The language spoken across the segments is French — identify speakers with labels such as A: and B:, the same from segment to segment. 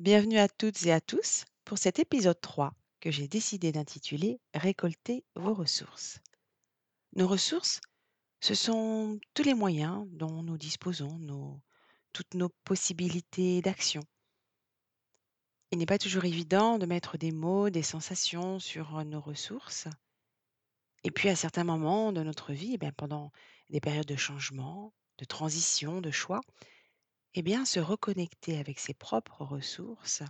A: Bienvenue à toutes et à tous pour cet épisode 3 que j'ai décidé d'intituler Récolter vos ressources. Nos ressources, ce sont tous les moyens dont nous disposons, toutes nos possibilités d'action. Il n'est pas toujours évident de mettre des mots, des sensations sur nos ressources. Et puis à certains moments de notre vie, eh pendant des périodes de changement, de transition, de choix, eh bien, se reconnecter avec ses propres ressources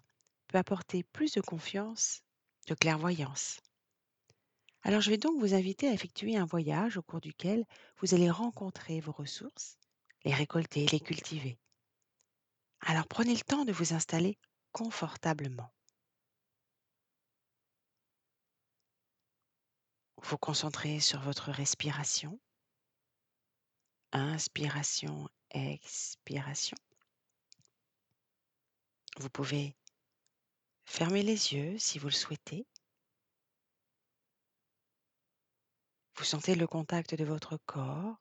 A: peut apporter plus de confiance, de clairvoyance. Alors je vais donc vous inviter à effectuer un voyage au cours duquel vous allez rencontrer vos ressources, les récolter, les cultiver. Alors prenez le temps de vous installer confortablement. Vous concentrez sur votre respiration. Inspiration, expiration. Vous pouvez fermer les yeux si vous le souhaitez. Vous sentez le contact de votre corps,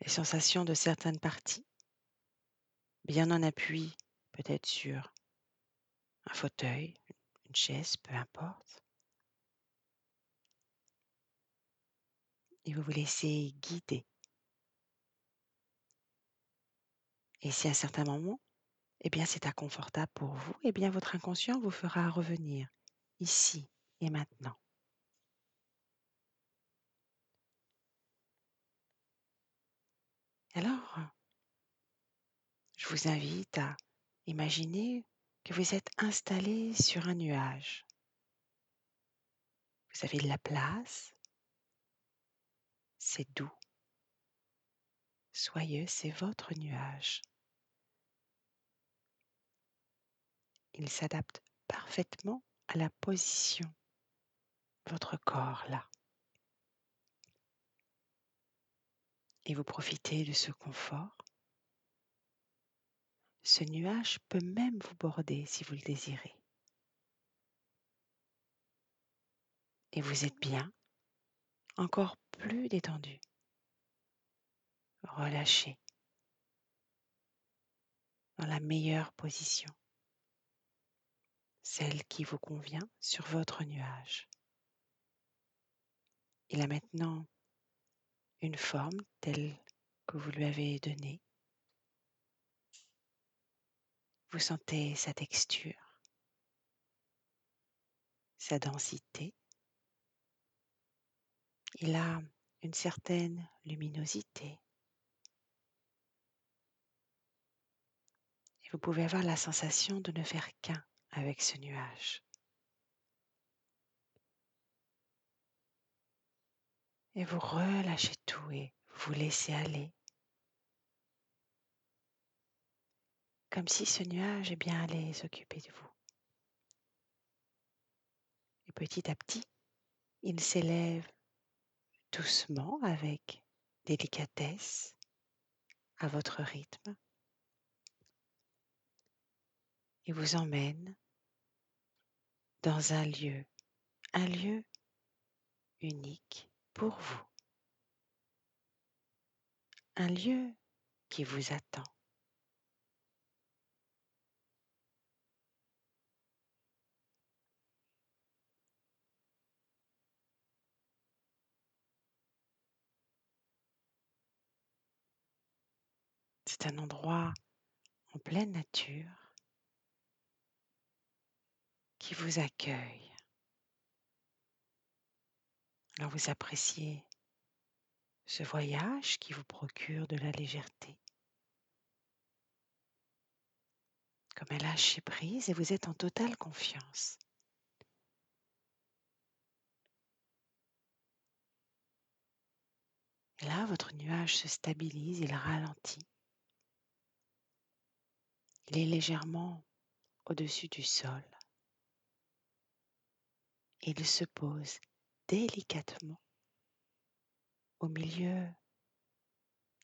A: les sensations de certaines parties, bien en appui peut-être sur un fauteuil, une chaise, peu importe. Et vous vous laissez guider. Et si à certains moments, eh bien c'est inconfortable pour vous, eh bien votre inconscient vous fera revenir ici et maintenant. Alors, je vous invite à imaginer que vous êtes installé sur un nuage. Vous avez de la place, c'est doux, soyeux, c'est votre nuage. Il s'adapte parfaitement à la position, votre corps là. Et vous profitez de ce confort. Ce nuage peut même vous border si vous le désirez. Et vous êtes bien, encore plus détendu, relâché, dans la meilleure position, celle qui vous convient sur votre nuage. Il a maintenant une forme telle que vous lui avez donnée. Vous sentez sa texture, sa densité. Il a une certaine luminosité. Vous pouvez avoir la sensation de ne faire qu'un avec ce nuage. Et vous relâchez tout et vous laissez aller. Comme si ce nuage eh bien, allait s'occuper de vous. Et petit à petit, il s'élève doucement avec délicatesse à votre rythme et vous emmène dans un lieu, un lieu unique pour vous, un lieu qui vous attend. C'est un endroit en pleine nature vous accueille. Alors vous appréciez ce voyage qui vous procure de la légèreté. Comme un lâcher prise et vous êtes en totale confiance. Là, votre nuage se stabilise, il ralentit. Il est légèrement au-dessus du sol. Il se pose délicatement au milieu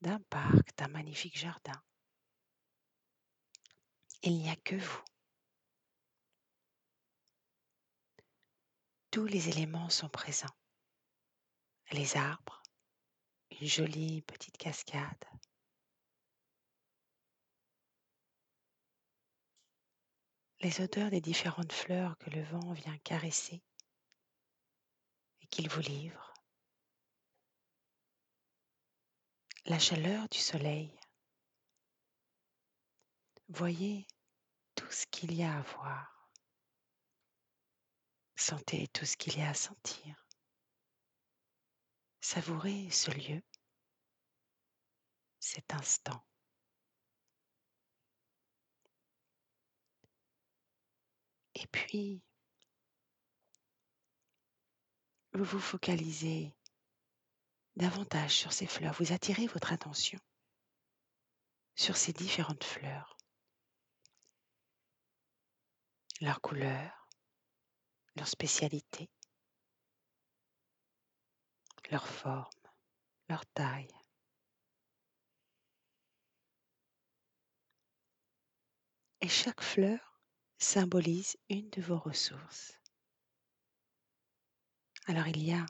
A: d'un parc, d'un magnifique jardin. Il n'y a que vous. Tous les éléments sont présents. Les arbres, une jolie petite cascade, les odeurs des différentes fleurs que le vent vient caresser qu'il vous livre, la chaleur du soleil. Voyez tout ce qu'il y a à voir. Sentez tout ce qu'il y a à sentir. Savourez ce lieu, cet instant. Et puis, vous vous focalisez davantage sur ces fleurs, vous attirez votre attention sur ces différentes fleurs, leur couleur, leur spécialité, leur forme, leur taille. Et chaque fleur symbolise une de vos ressources. Alors il y a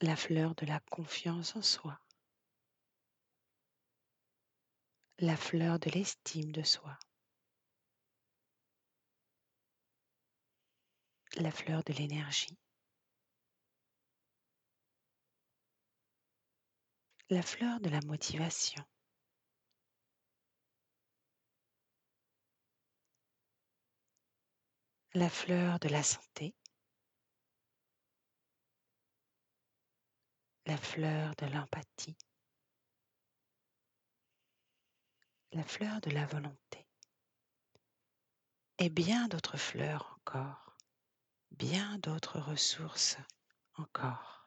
A: la fleur de la confiance en soi, la fleur de l'estime de soi, la fleur de l'énergie, la fleur de la motivation, la fleur de la santé, la fleur de l'empathie, la fleur de la volonté. Et bien d'autres fleurs encore, bien d'autres ressources encore.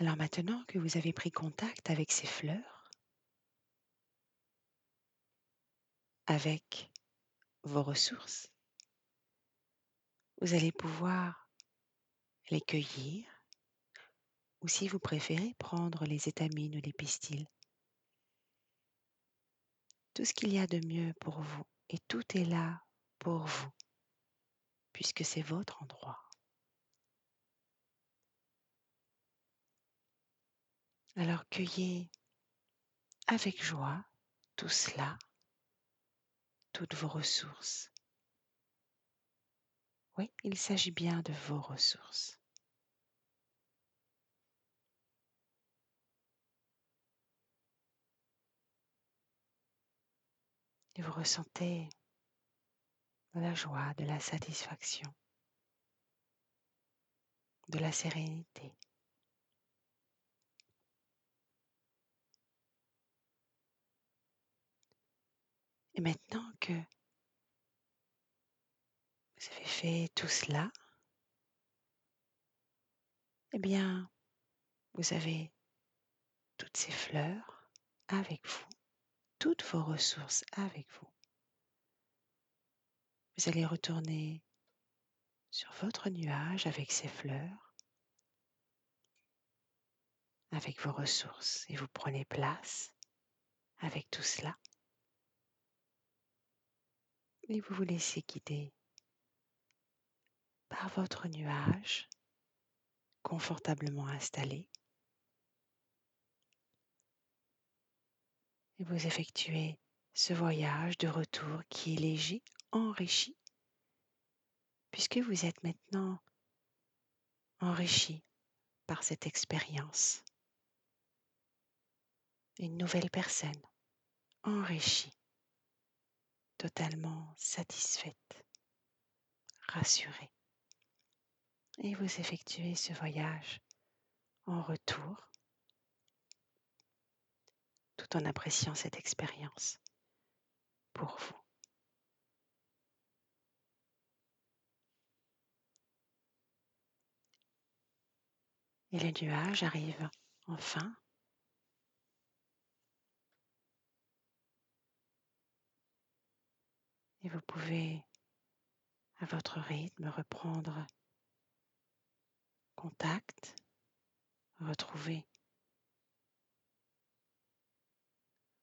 A: Alors maintenant que vous avez pris contact avec ces fleurs, avec vos ressources, vous allez pouvoir les cueillir ou si vous préférez prendre les étamines ou les pistils. Tout ce qu'il y a de mieux pour vous et tout est là pour vous puisque c'est votre endroit. Alors cueillez avec joie tout cela, toutes vos ressources. Oui, il s'agit bien de vos ressources. Vous ressentez la joie, de la satisfaction, de la sérénité. Et maintenant vous avez fait tout cela, eh bien, vous avez toutes ces fleurs avec vous, toutes vos ressources avec vous. Vous allez retourner sur votre nuage avec ces fleurs, avec vos ressources, et vous prenez place avec tout cela. Et vous vous laissez guider par votre nuage confortablement installé. Et vous effectuez ce voyage de retour qui est léger, enrichi, puisque vous êtes maintenant enrichi par cette expérience. Une nouvelle personne, enrichie totalement satisfaite, rassurée. Et vous effectuez ce voyage en retour tout en appréciant cette expérience pour vous. Et le nuage arrive enfin Et vous pouvez, à votre rythme, reprendre contact, retrouver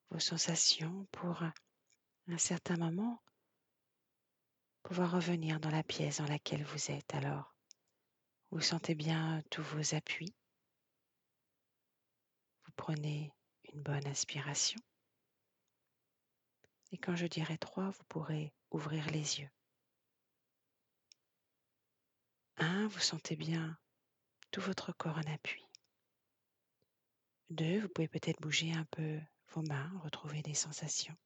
A: vos sensations pour un certain moment pouvoir revenir dans la pièce dans laquelle vous êtes. Alors, vous sentez bien tous vos appuis, prenez une bonne inspiration. Et quand je dirai 3, vous pourrez ouvrir les yeux. 1, vous sentez bien tout votre corps en appui. 2, vous pouvez peut-être bouger un peu vos mains, retrouver des sensations.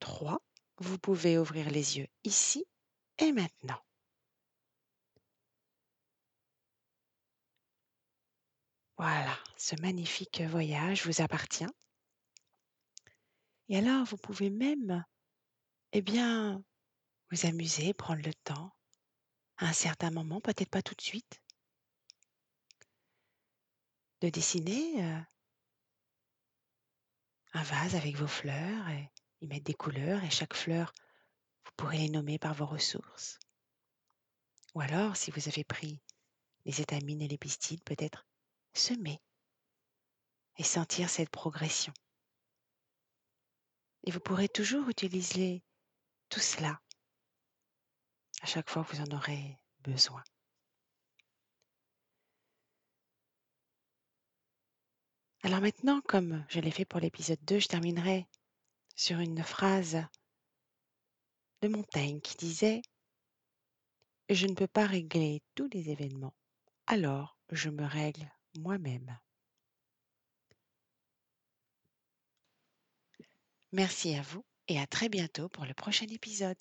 A: 3, vous pouvez ouvrir les yeux ici et maintenant. Voilà, ce magnifique voyage vous appartient. Et alors, vous pouvez même, eh bien, vous amuser, prendre le temps, à un certain moment, peut-être pas tout de suite, de dessiner euh, un vase avec vos fleurs et y mettre des couleurs et chaque fleur, vous pourrez les nommer par vos ressources. Ou alors, si vous avez pris les étamines et les pistils, peut-être semer et sentir cette progression. Et vous pourrez toujours utiliser tout cela à chaque fois que vous en aurez besoin. Alors maintenant, comme je l'ai fait pour l'épisode 2, je terminerai sur une phrase de Montaigne qui disait Je ne peux pas régler tous les événements, alors je me règle moi-même. Merci à vous et à très bientôt pour le prochain épisode.